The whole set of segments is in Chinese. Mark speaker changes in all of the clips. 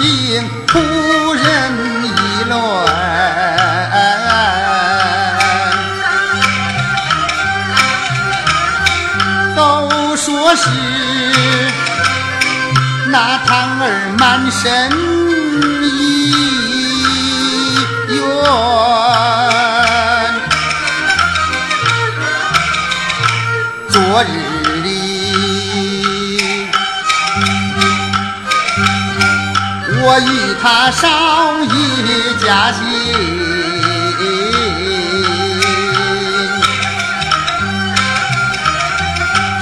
Speaker 1: 听仆人议论，都说是那堂儿满身意怨。昨日与他少一家亲，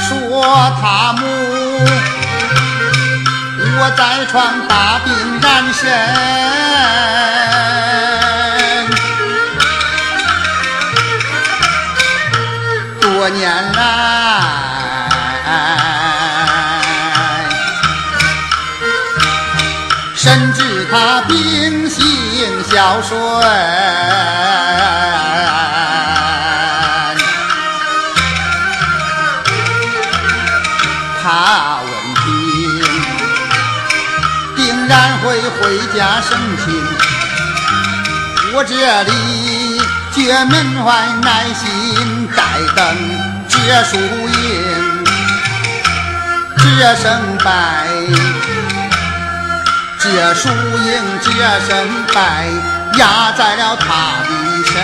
Speaker 1: 说他母我在床大病染身，多年来。他秉性孝顺，他问病定然会回家省亲。我这里绝门外耐心待等这输赢，这胜败。借输赢，借身败，压在了他的身。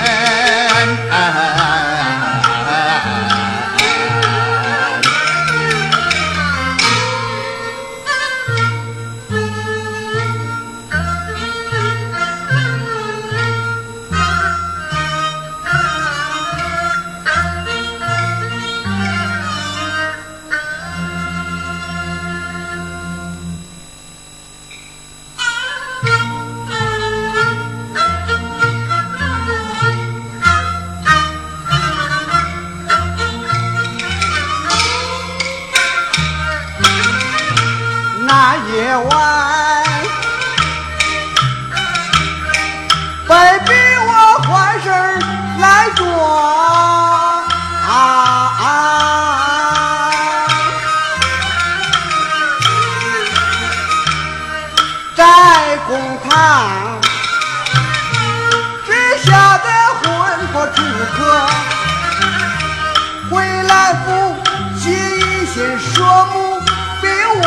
Speaker 1: 说不给我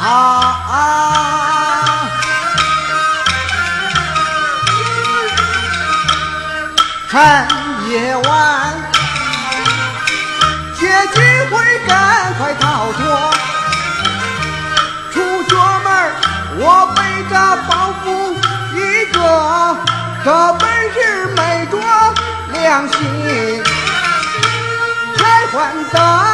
Speaker 1: 啊啊！趁夜晚，
Speaker 2: 借机会赶快逃脱。出角门，我
Speaker 1: 背着包袱一个，这本事没着良心，还还得。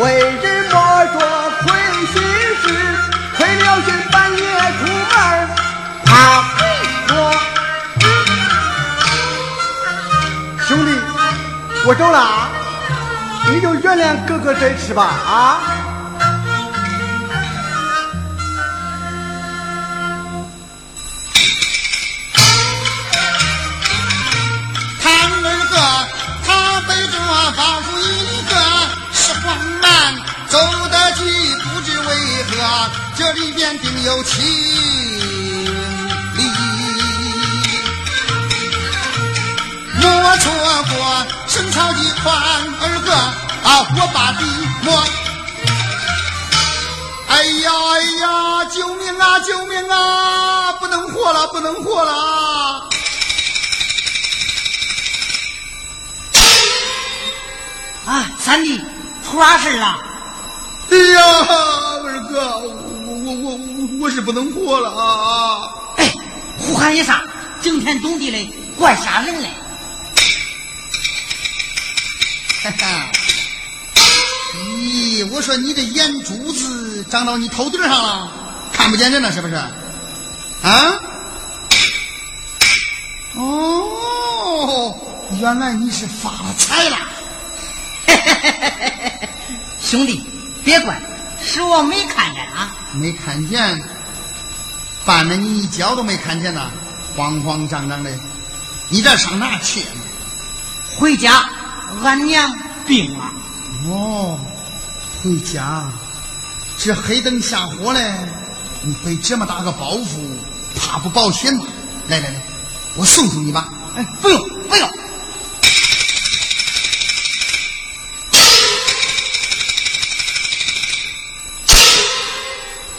Speaker 1: 为人
Speaker 2: 莫做亏心事亏了心半夜出门。怕鬼火兄弟我走了啊你就原谅哥哥
Speaker 1: 这一次吧啊？这里边定有情理。莫心潮的宽，二哥啊，我把地摸。哎呀哎呀，救命啊救命啊！不能活了不能活了！
Speaker 3: 啊，三弟，出啥事了？
Speaker 1: 哎呀，二哥，我是不能活了啊！
Speaker 3: 哎，呼喊一声，惊天动地的，怪吓人嘞！
Speaker 1: 哈哈，咦，我说你的眼珠子长到你头顶上了，看不见人了是不是？啊？哦，原来你是发了财了。
Speaker 3: 兄弟，别怪，是我没看见啊。
Speaker 1: 没看见，绊了你一脚都没看见呐，慌慌张张的，你这上哪去？
Speaker 3: 回家，俺娘病了。
Speaker 1: 哦，回家，这黑灯瞎火嘞，你背这么大个包袱，怕不保险吗？来来来，我送送你吧。
Speaker 3: 哎，不用不用。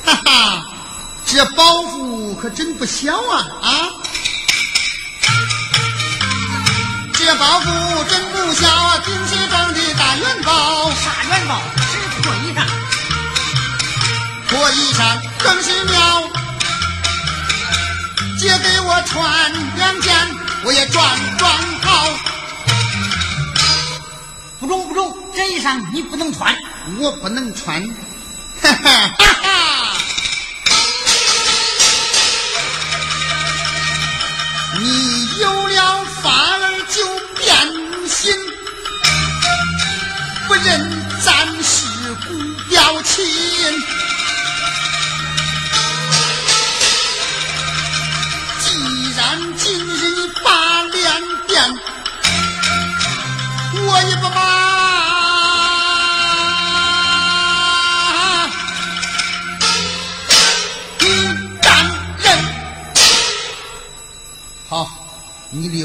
Speaker 1: 哈哈，这包袱可真不小啊啊！这包袱真不小啊，顶西装的大元宝，
Speaker 3: 啥元宝？是破衣裳。
Speaker 1: 破衣裳更是妙，借给我穿两件，我也装装好。
Speaker 3: 不中不中，这衣裳你不能穿。
Speaker 1: 我不能穿，哈哈你有了法儿就变心，不认咱是故表亲。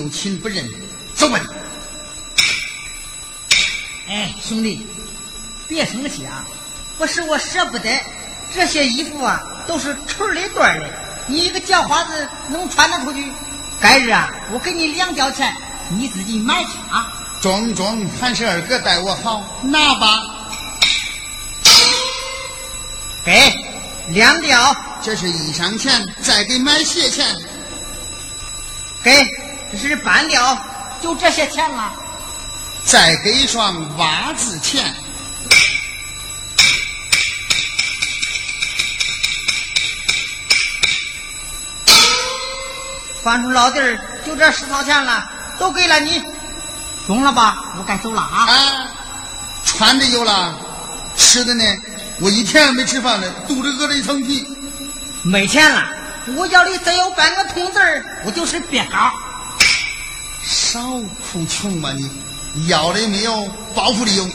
Speaker 1: 你六亲不认，走吧。
Speaker 3: 哎，兄弟，别生气啊！不是我舍不得，这些衣服啊都是纯的缎的，你一个叫花子能穿得出去？改日啊，我给你两吊钱，你自己买去啊！
Speaker 1: 中中，还是二哥待我好，拿吧。
Speaker 3: 给两吊，
Speaker 1: 这是衣裳钱，再给买鞋钱。
Speaker 3: 给这是半吊，就这些钱了。
Speaker 1: 再给一双袜子钱。
Speaker 3: 翻出老弟儿，就这十套钱了，都给了你，中了吧？我该走了啊！
Speaker 1: 啊，穿的有了，吃的呢？我一天没吃饭了，肚子饿得一层皮。
Speaker 3: 没钱了，我腰里再有半个铜子儿，我就是别高。
Speaker 1: 少哭穷吧你，要的没有，报复的有。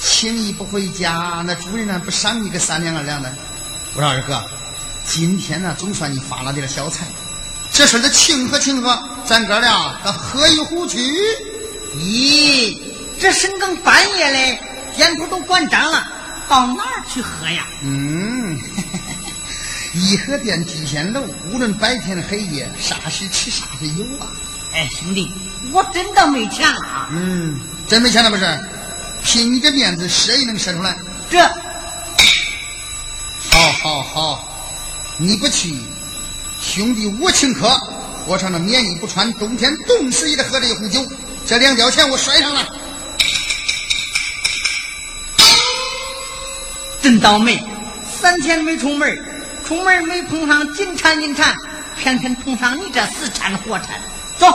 Speaker 1: 轻易不回家，那主人还不赏你个三两二两的。我说二哥，今天呢总算你发了点小财，这事儿得庆贺庆贺，咱哥俩得喝一壶去。
Speaker 3: 咦，这深更半夜嘞，店铺都关张了，到哪儿去喝呀？
Speaker 1: 嗯，颐和殿聚贤楼，无论白天黑夜，啥时吃啥时有啊。
Speaker 3: 哎，兄弟，我真的没钱了啊！
Speaker 1: 嗯，真没钱了不是？凭你这面子，赊也能赊出来。
Speaker 3: 这
Speaker 1: 好，好，好，你不去，兄弟我请客，我穿着棉衣不穿，冬天冻死也得喝这一壶酒。这两吊钱我摔上了。
Speaker 3: 真倒霉，三天没出门，出门没碰上金蝉银蝉，偏偏碰上你这死缠活缠。走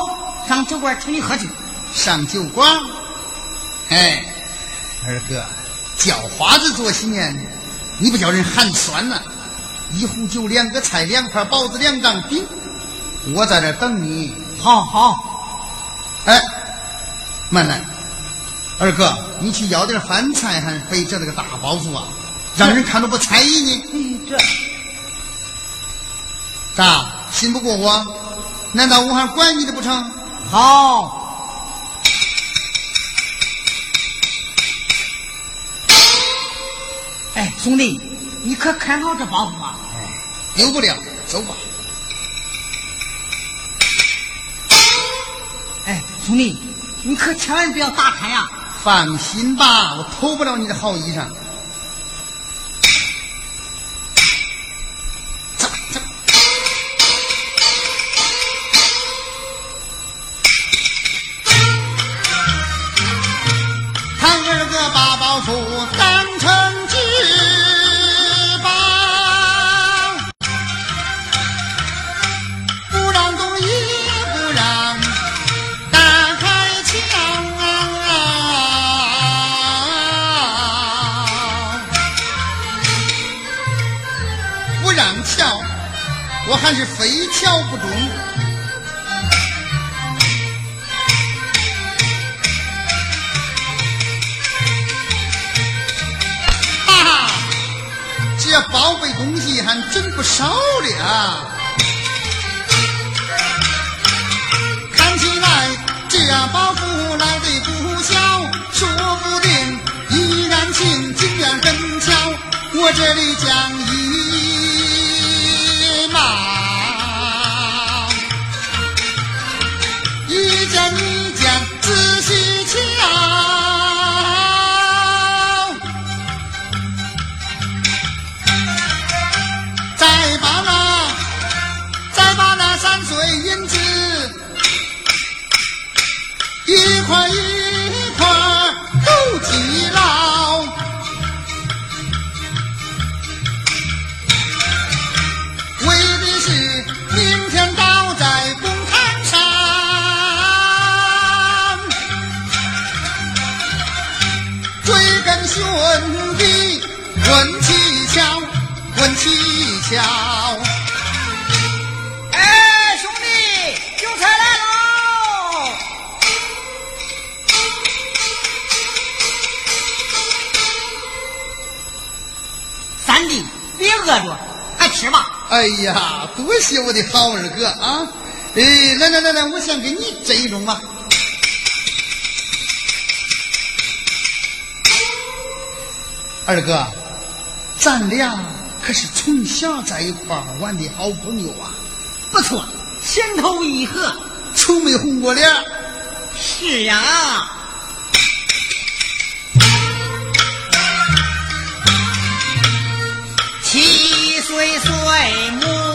Speaker 3: 上酒馆请你喝去。
Speaker 1: 上酒馆，哎，二哥，叫花子做席面，你不叫人寒酸呐、一壶酒，两个菜，两块包子，两张饼，我在这等你。
Speaker 3: 好好，
Speaker 1: 哎，慢来，二哥，你去要点饭菜，还背着那个大包袱啊，让人看着不猜疑呢。
Speaker 3: 你，这
Speaker 1: 咋信不过我难道我还管你的不成？
Speaker 3: 好。哎兄弟你可看好这包袱啊
Speaker 1: 丢不了走吧。
Speaker 3: 哎兄弟你可千万不要打开呀
Speaker 1: 放心吧我偷不了你的好衣裳。还是非敲不中，哈哈，这宝贝东西还真不少了。看起来这包袱来的不小，说不定依然情经验很巧，我这里讲你讲仔细瞧，再把那再把那山水印子一块一蹊跷。
Speaker 3: 哎，兄弟，韭菜来喽！三弟，别饿着，快吃吧。
Speaker 1: 哎呀，多谢我的好二哥啊！哎，来来来来，我先给你斟一盅吧。二哥，咱俩可是从小在一块玩的好朋友啊！
Speaker 3: 不错，情投意合，
Speaker 1: 从没红过脸。
Speaker 3: 是呀，七岁岁母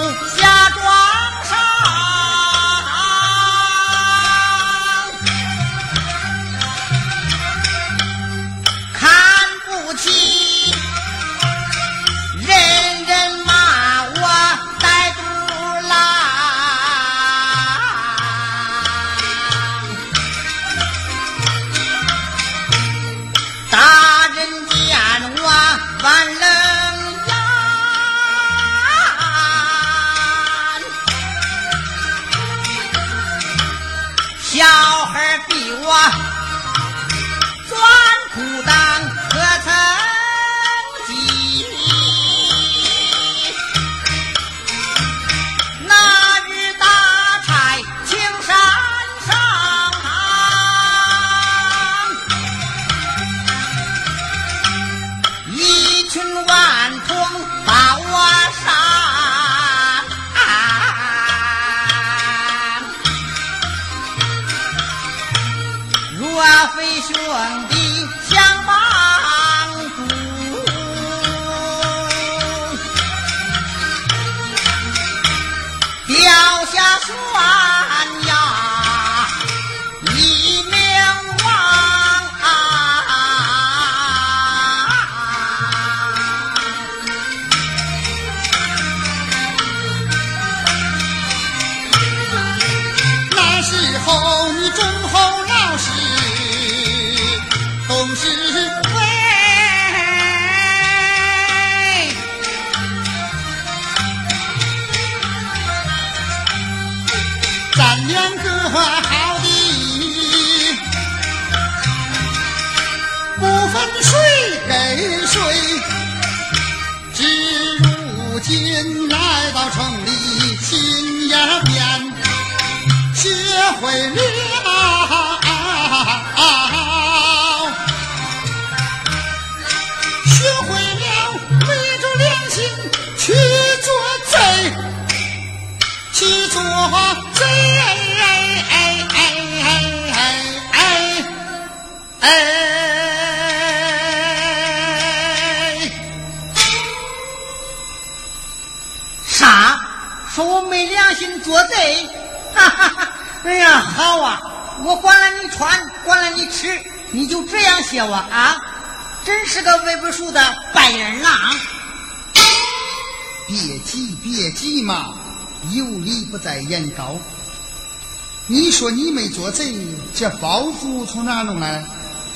Speaker 3: 说你
Speaker 1: 没做贼，这包袱从哪弄来？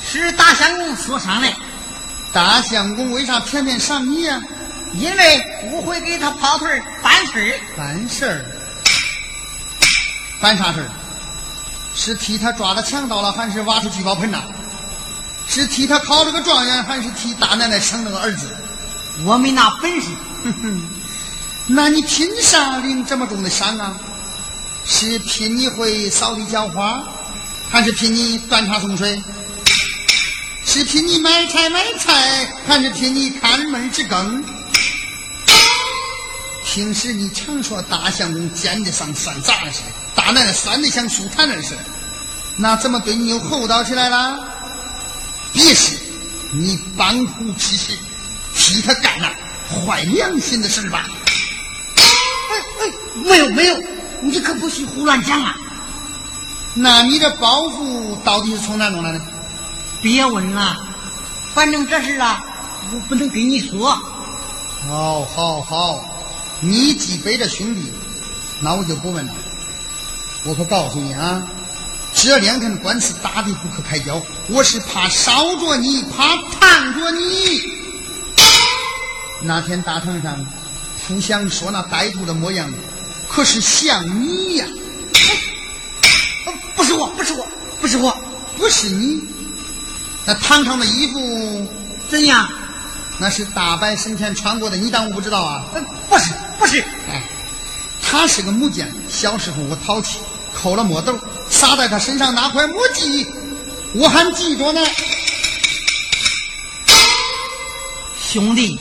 Speaker 3: 是大相公说上来。
Speaker 1: 大相公为啥偏偏赏你呀？
Speaker 3: 因为我会给他跑腿办事儿。
Speaker 1: 办事儿？办啥事儿？是替他抓了强盗了，还是挖出聚宝盆呐？是替他考了个状元，还是替大奶奶生了个儿子？
Speaker 3: 我没那本事。
Speaker 1: 哼哼，那你凭啥领这么重的赏啊？是凭你会扫地浇花，还是凭你端茶送水？是凭你买菜买菜，还是凭你看门直更？平时你常说大相公尖的像山楂似的，大奶奶酸的像树坦儿似的，那怎么对你又厚道起来了？别是你帮虎吃食，替他干了坏良心的事吧？
Speaker 3: 哎哎，没有没有，你可不许胡乱讲啊！
Speaker 1: 那你这包袱到底是从哪弄来的？
Speaker 3: 别问了，反正这事啊，我不能跟你说。
Speaker 1: 好，好，好。你既背着兄弟，那我就不问了。我可告诉你啊，这两天官司打得不可开交，我是怕烧着你，怕烫着你。那天大堂上，互相说那歹徒的模样，可是像你呀？
Speaker 3: 不是我，不是我，不是我，
Speaker 1: 不是你。那堂堂的衣服
Speaker 3: 怎样？
Speaker 1: 那是大白生前穿过的，你当我不知道啊？
Speaker 3: 不是。不是，
Speaker 1: 哎，他是个木匠。小时候我淘气，抠了墨斗，撒在他身上那块墨迹，我还记着呢。
Speaker 3: 兄弟，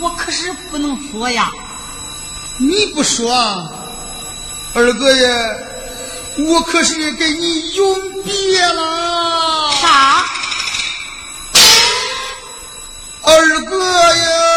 Speaker 3: 我可是不能说呀。
Speaker 1: 你不说，二哥呀，我可是给你永别了。
Speaker 3: 啥？
Speaker 1: 二哥呀！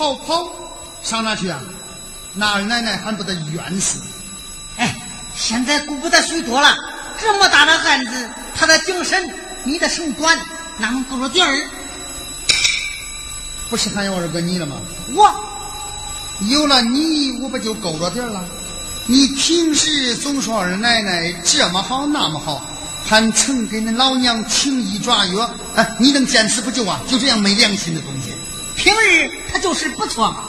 Speaker 1: 逃跑，上哪去啊？那二奶奶还不得冤死？
Speaker 3: 哎，现在顾不得许多了，这么大的案子，他的精神，你的手短，哪能够着点儿？
Speaker 1: 不是还有二哥你了吗？
Speaker 3: 我
Speaker 1: 有了你，我不就够着点儿了？你平时总说二奶奶这么好那么好，还曾给恁老娘请医抓药，哎，你能见死不救啊？就这样没良心的东西！
Speaker 3: 平日他就是不错嘛。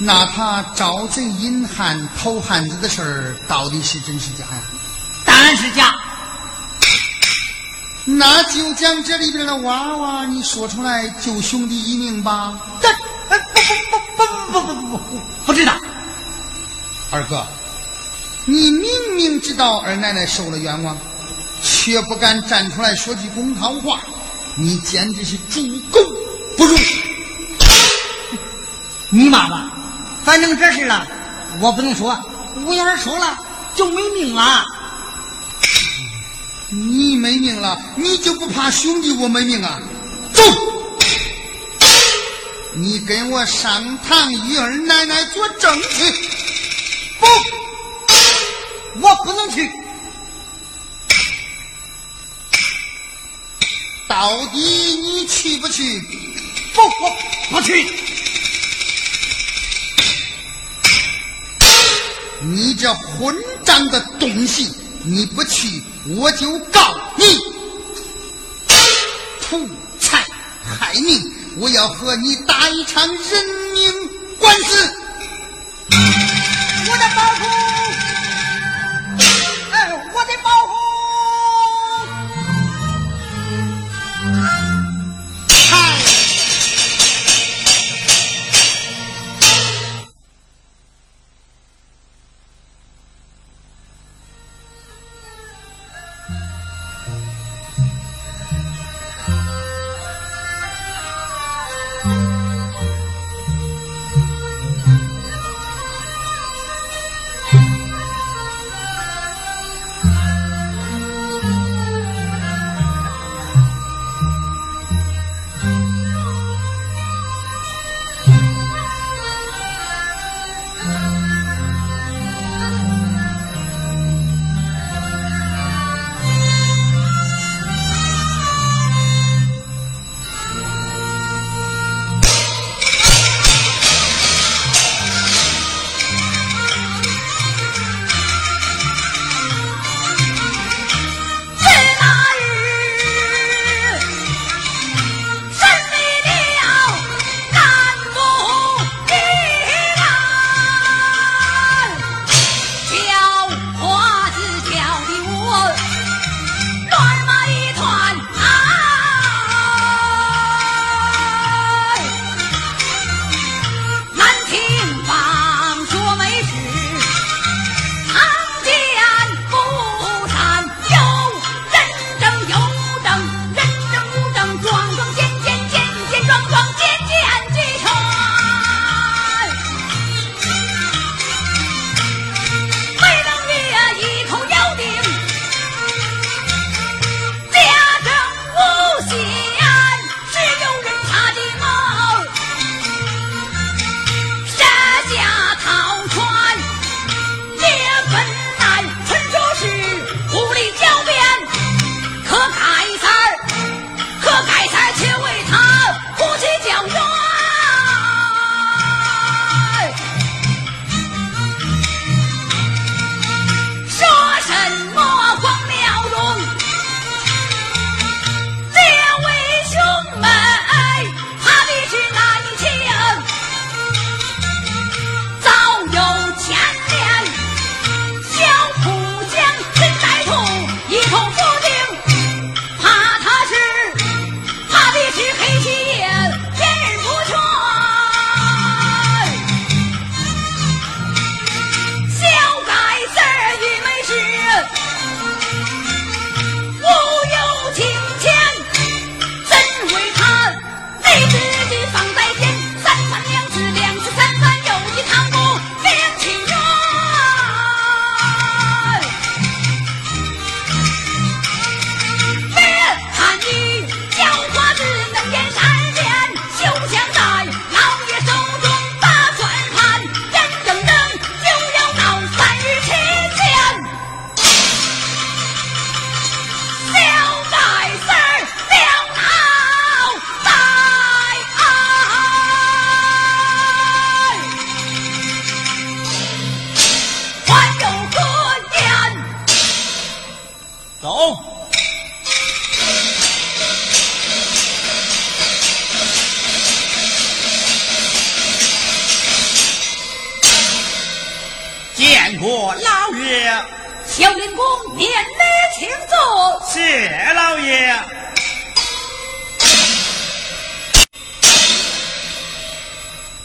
Speaker 1: 那他招贼引汉偷汉子的事儿，到底是真是假呀？
Speaker 3: 当然是假。
Speaker 1: 那就将这里边的娃娃你说出来，救兄弟一命吧。
Speaker 3: 这呃不不不不不不不不不知道。
Speaker 1: 二哥，你明明知道二奶奶受了冤枉，却不敢站出来说句公道话，你简直是猪狗不如！
Speaker 3: 你骂吧，反正这事了，我不能说。我要是说了，就没命了。
Speaker 1: 你没命了，你就不怕兄弟我没命啊？走，你跟我上堂与二奶奶作证去。
Speaker 3: 不，我不能去。
Speaker 1: 到底你去不去？
Speaker 3: 不不不去。
Speaker 1: 你这混账的东西！你不去，我就告你图财害命！我要和你打一场人命官司！
Speaker 4: 我的包袱，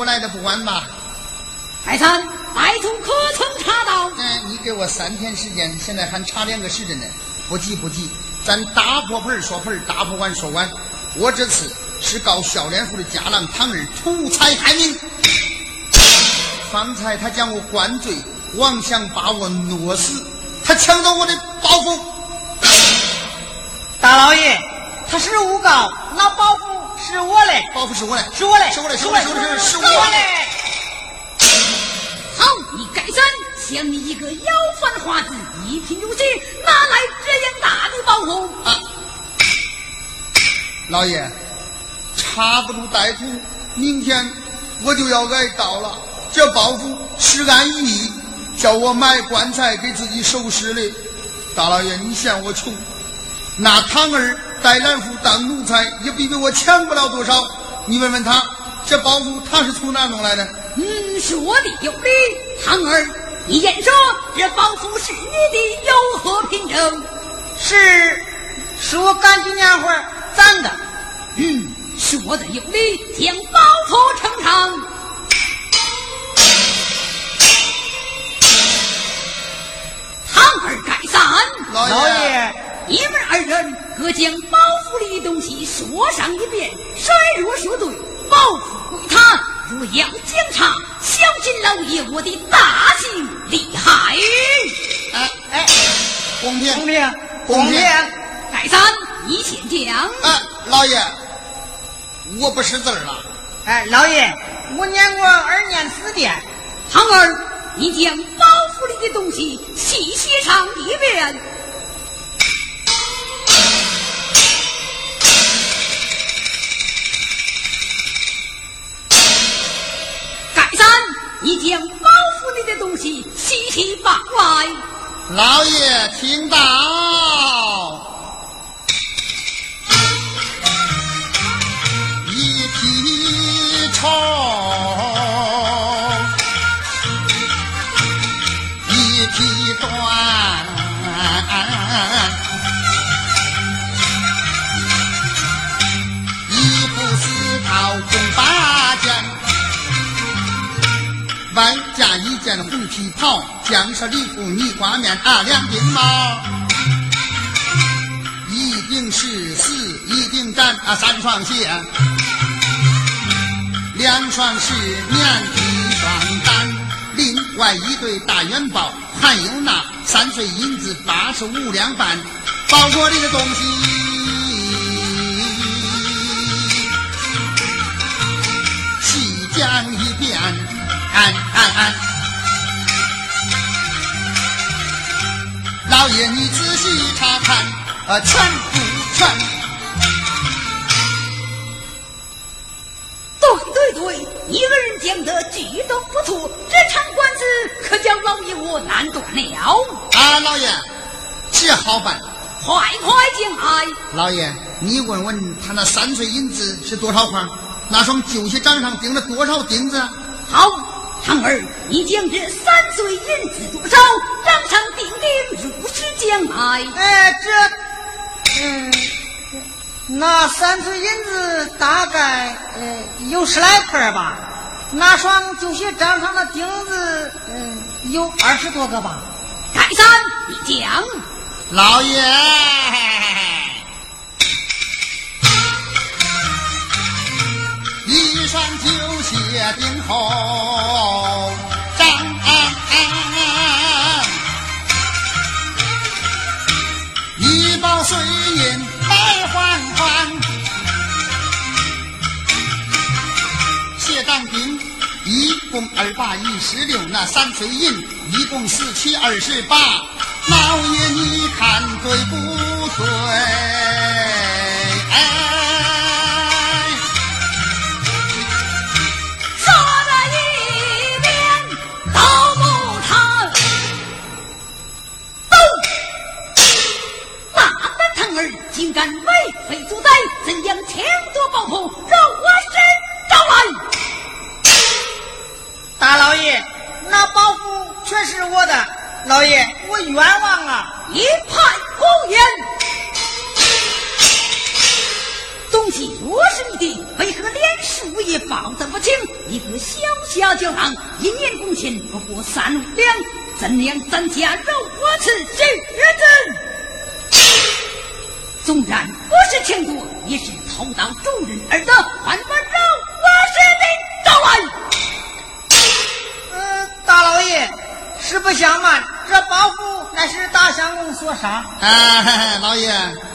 Speaker 1: 我来的不晚吧？
Speaker 4: 再三，外头可曾查到？
Speaker 1: 嗯，你给我三天时间，现在还差两个时辰呢。不急不急，咱打破盆说盆，打破碗说碗。我这次是告孝廉府的家郎唐儿图财害命。方才他将我灌醉，妄想把我弄死，他抢走我的包袱。
Speaker 3: 大老爷，他是诬告，那包袱是我嘞，
Speaker 1: 包袱是我嘞，
Speaker 3: 是我嘞，
Speaker 1: 是我嘞，是我嘞，是我嘞，是我
Speaker 3: 嘞。
Speaker 4: 好，你该斩！像你一个要饭花子，一贫如洗，哪来这样大的包袱？
Speaker 1: 啊，老爷，查不出歹徒，明天我就要挨刀了。这包袱是按意叫我买棺材给自己收尸的。大老爷，你嫌我穷，那堂儿带兰夫当奴才，也比比我强不了多少。你问问他，这包袱他是从哪弄来的？
Speaker 4: 嗯，说的有理，堂儿，你言说这包袱是你的，有何凭证？
Speaker 3: 是，是我干几年活攒的。
Speaker 4: 嗯，说的有理，将包袱呈上。堂儿该散。
Speaker 1: 老
Speaker 4: 爷，你们二人各将包袱里的东西说上一遍，谁若说对，包袱归他。若要检查，小心老爷我的大刑厉害！
Speaker 1: 哎哎，公平
Speaker 3: 公平
Speaker 1: 公平！
Speaker 4: 盖三，你先讲。
Speaker 1: 哎，老爷，我不识字了。
Speaker 3: 哎，老爷，我念过二年四典。
Speaker 4: 唐儿，你将包袱里的东西细写上一遍。三你将包袱里的东西细细放来。
Speaker 1: 老爷听到，一匹绸，红皮袍，江上礼服泥瓜面啊，两鬓毛，一顶是丝，一顶毡啊，三双鞋，两双是棉，一双单，另外一对大元宝，还有那三岁银子八十五两半，包裹里的东西，细讲一遍。安安安！老爷，你仔细查看，啊，全不全？
Speaker 4: 对对对，一个人讲的句都不错，这场官司可将老爷我难断了。
Speaker 1: 啊，老爷，这好办，
Speaker 4: 快快进来。
Speaker 1: 老爷，你问问他那三岁银子是多少块？那双旧鞋掌上钉了多少钉子？
Speaker 4: 好。唐儿，你将这三岁银子多少，掌上钉钉，如实讲来。
Speaker 3: 哎，这，嗯，那三岁银子大概呃有十来块吧。那双旧鞋掌上的钉子，嗯，有二十多个吧。
Speaker 4: 盖三，你讲。
Speaker 1: 老爷。一双旧鞋钉后掌，一包碎银百环环，鞋掌钉一共二八一十六，那三碎银一共四七二十八，老爷你看对不对？
Speaker 4: 夺宝物？让我身招来！
Speaker 3: 大老爷，那包袱全是我的，老爷，我冤枉啊！
Speaker 4: 一派胡言！东西若是你的，为何连数也报得不清？一个小小酒郎，一年工钱不过三两，怎样咱家肉我此之人？纵然不是钱多，也是偷盗众人而得，还把肉我是的找来。
Speaker 3: 嗯，大老爷，实不相瞒，这包袱乃是大相公所杀。
Speaker 1: 哎，老爷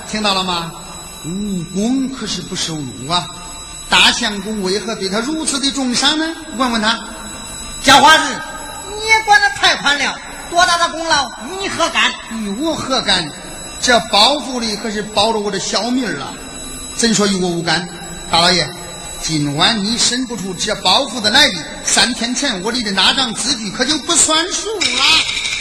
Speaker 1: 听到了吗？武功可是不受禄啊！大相公为何对他如此的重赏呢？问问他。
Speaker 3: 叫花子，你也管得太宽了，多大的功劳你何干？
Speaker 1: 与我何干？这包袱里可是包着我的小命儿啊！怎说与我无干？大老爷，今晚你审不出这包袱的来历，三天前我立的那张字据可就不算数了。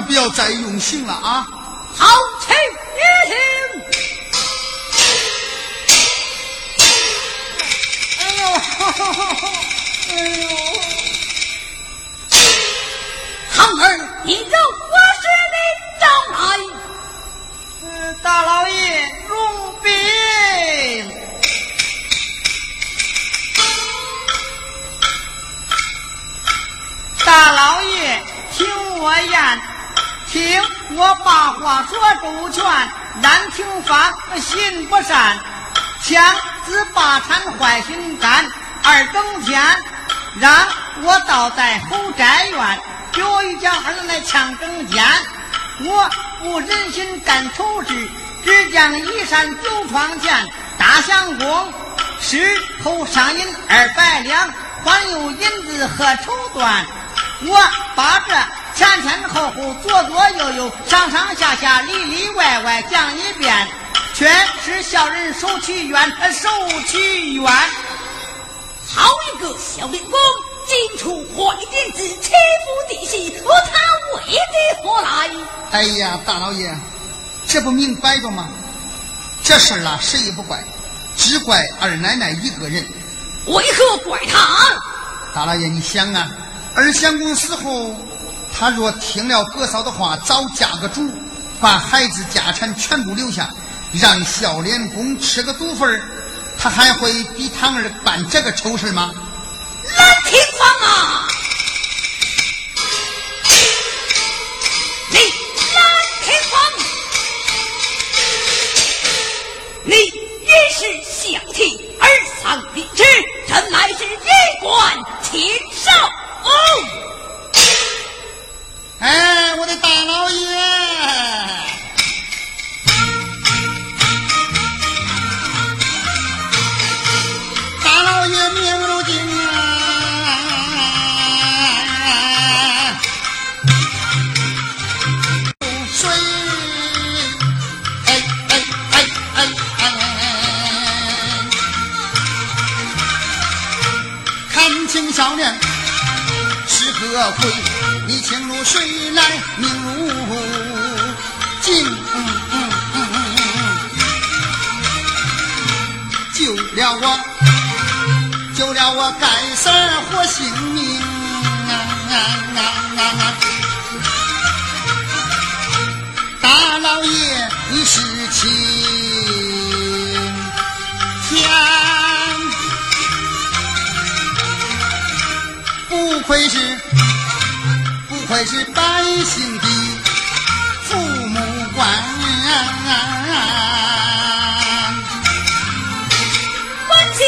Speaker 1: 不要再用刑了啊！
Speaker 4: 听
Speaker 3: 法心不善，强自把产坏心肝。二更天，让我倒在后宅院，表一家儿来抢更间。我不忍心干丑事，只将一扇酒窗前。大相公，事后上银二百两，还有银子和绸缎。我把这。前前后后，左左右右，上上下下，里里外外讲一遍。全是小人手取冤，手取冤。
Speaker 4: 好一个小灵公，进出坏点子欺负弟媳，我他为的何来？
Speaker 1: 哎呀，大老爷，这不明摆着吗？这事儿啊，谁也不怪，只怪二奶奶一个人。
Speaker 4: 为何怪他？
Speaker 1: 大老爷，你想啊，二相公死后，他若听了哥嫂的话，早嫁个主，把孩子家产全部留下，让孝廉公吃个独分他还会逼堂儿办这个丑事吗？
Speaker 4: 兰廷芳啊！你兰廷芳，你也是想替儿丧立志，这乃是衣冠禽兽。
Speaker 1: 哎我的大老爷大老爷命如金啊。如水何鬼？你情如水来，命如金。救了我，救了我该死活性命。大老爷，你是亲天。不愧是，不愧是百姓的父母官。
Speaker 4: 本家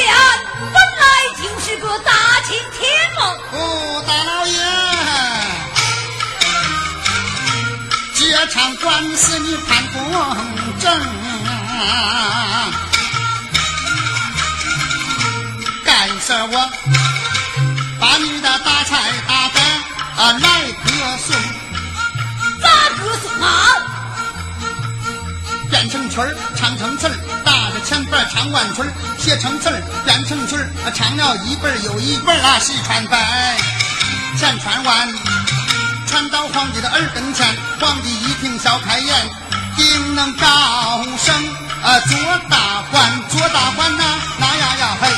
Speaker 4: 本来就是个大清天王。
Speaker 1: 哦，大老爷，这场官司你判公正，干事我。把你的大财大饭啊来歌颂，
Speaker 4: 咋歌颂啊？
Speaker 1: 变成曲儿，唱成词儿，打着钱板唱万曲儿，写成词儿，变成曲儿，唱了一本又一本啊，十传百，千传万，传到皇帝的耳根前，皇帝一听笑开颜，定能高升啊，做大官，做大官呐，那呀呀嘿。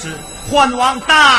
Speaker 5: 错了事，还望大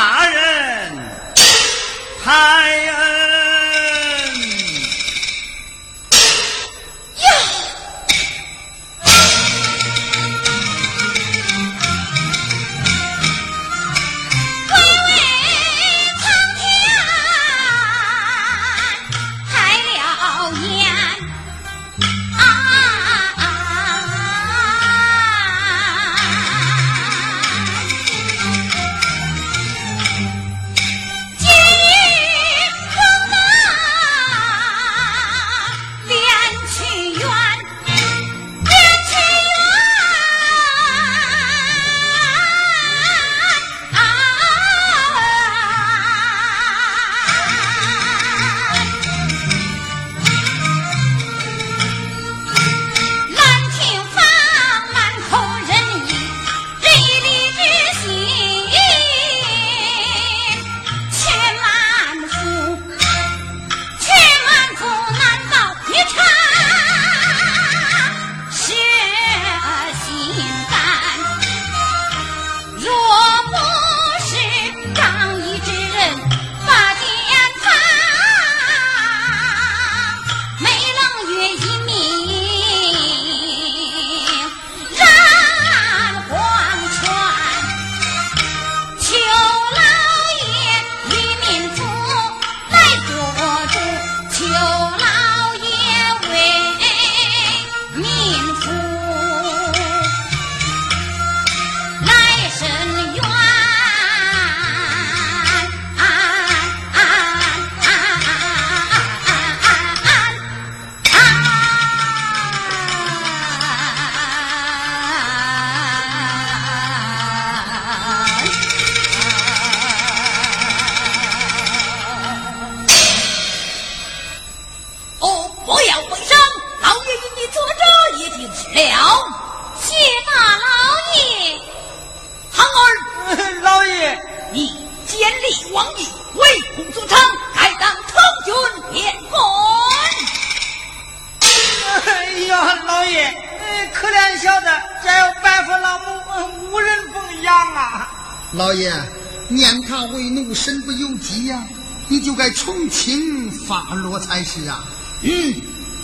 Speaker 1: 发落才是啊。
Speaker 4: 嗯。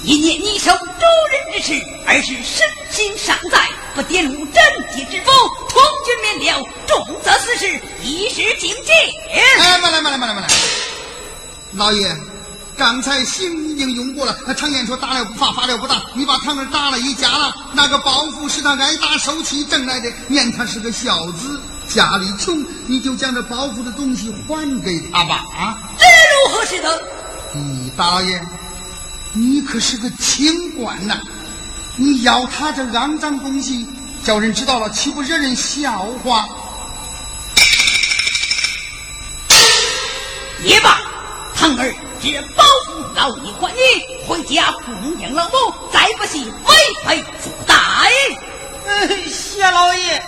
Speaker 4: 一念你受周人之事，而是身心尚在，不玷污贞洁之风，同君免了，重则死事，一时警戒。
Speaker 1: 哎，慢来，慢来，慢来，慢来！老爷，刚才刑已经用过了。那常言说，打了不怕，发了不打。你把他们打了一架了，那个包袱是他挨打受气挣来的，念他是个孝子，家里穷，你就将这包袱的东西还给他吧。啊，大老爷。你可是个清官呐！你要他这肮脏东西，叫人知道了，岂不惹人笑话？
Speaker 4: 也罢，堂儿只保护老你还你，回家供养老母，再不行为非作歹。
Speaker 3: 谢老爷，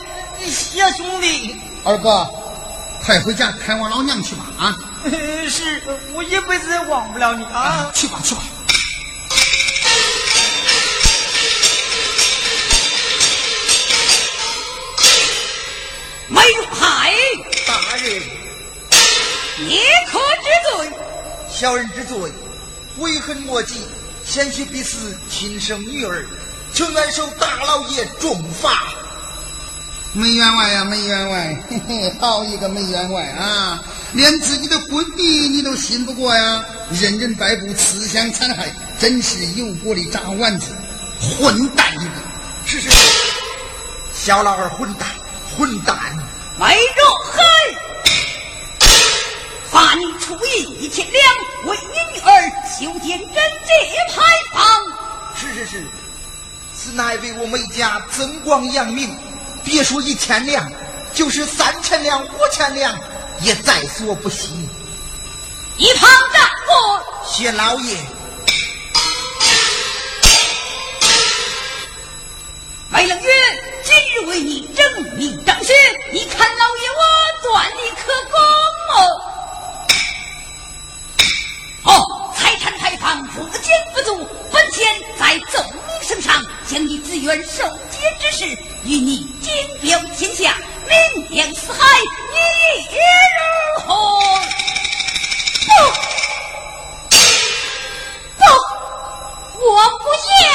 Speaker 3: 谢兄弟。
Speaker 1: 二哥，快回家看望老娘去吧！啊，
Speaker 3: 是我一辈子也忘不了你啊！
Speaker 1: 去吧，去吧。
Speaker 4: 没入海，
Speaker 6: 大人，
Speaker 4: 也可之罪。
Speaker 6: 小人之罪，悔恨莫及，鲜血必死亲生女儿，求愿受大老爷重罚。
Speaker 1: 没员外呀，没员外，嘿嘿，好一个没员外啊！连自己的婚弟你都信不过呀，任人摆布，自相残害，真是油锅里炸丸子，混蛋一个！
Speaker 6: 是是，小老儿混蛋。混蛋！
Speaker 4: 没入海，罚你出银一千两，为你女儿修建贞节牌坊。
Speaker 6: 是是是，此乃为我梅家增光扬名。别说一千两，就是三千两、五千两，也在所不惜。
Speaker 4: 一旁站过，
Speaker 6: 谢老爷。
Speaker 4: 白冷月，今日为你正名正血，你看老爷我断你可功哦？哦，财产牌坊不减不足，本钱在奏明圣上，将你自愿受监之事与你金标天下，名扬四海，你如何？不不，我不要。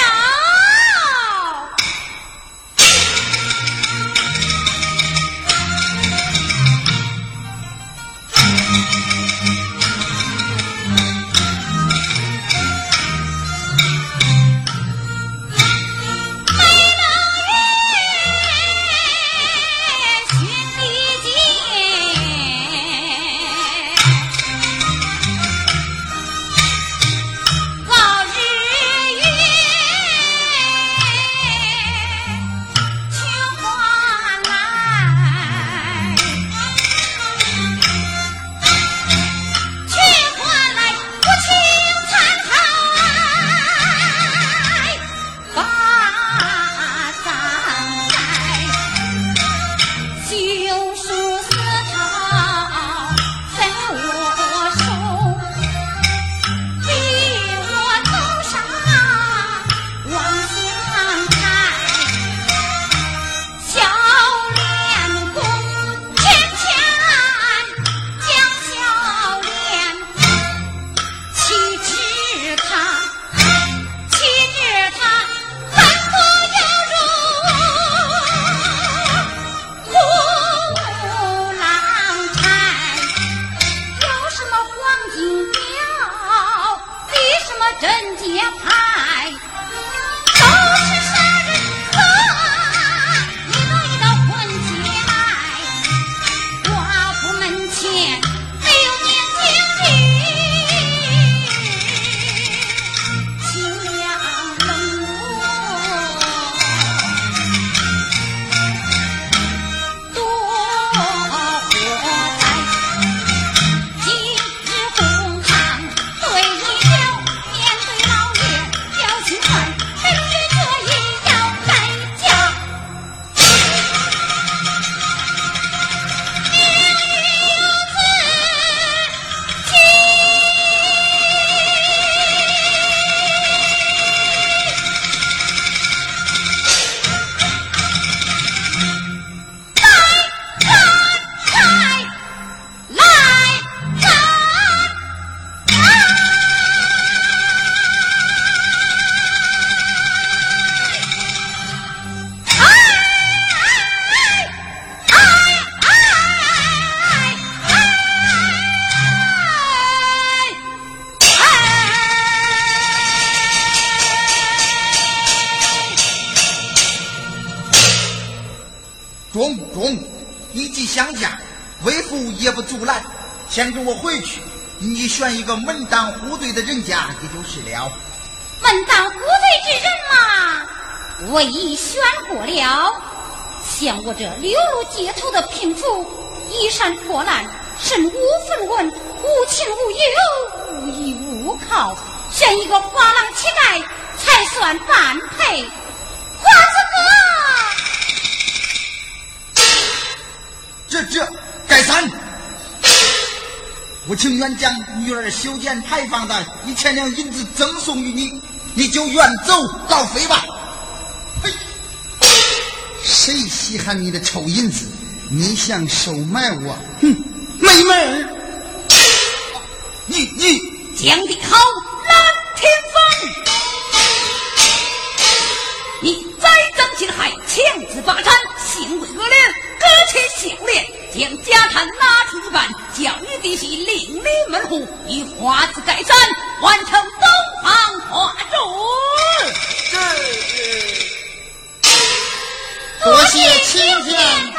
Speaker 6: 选一个门当户对的人家，也就是了。
Speaker 4: 门当户对之人嘛，我已选过了。像我这流落街头的贫妇，衣衫破烂，身无分文，无亲无友，无依无靠，选一个花郎乞丐才算般配。花
Speaker 6: 子哥，这这该散。我情愿将女儿修建牌坊的一千两银子赠送于你，你就远走高飞吧。嘿，
Speaker 1: 谁稀罕你的臭银子？你想收买我？哼，没门儿！
Speaker 6: 你你
Speaker 4: 讲的好，蓝天风，你栽赃陷害，强自霸占，行为恶劣，割切相连。将家产拿出一半，叫你弟媳另立门户，以华子盖山，完成东方华主。
Speaker 5: 多谢青天。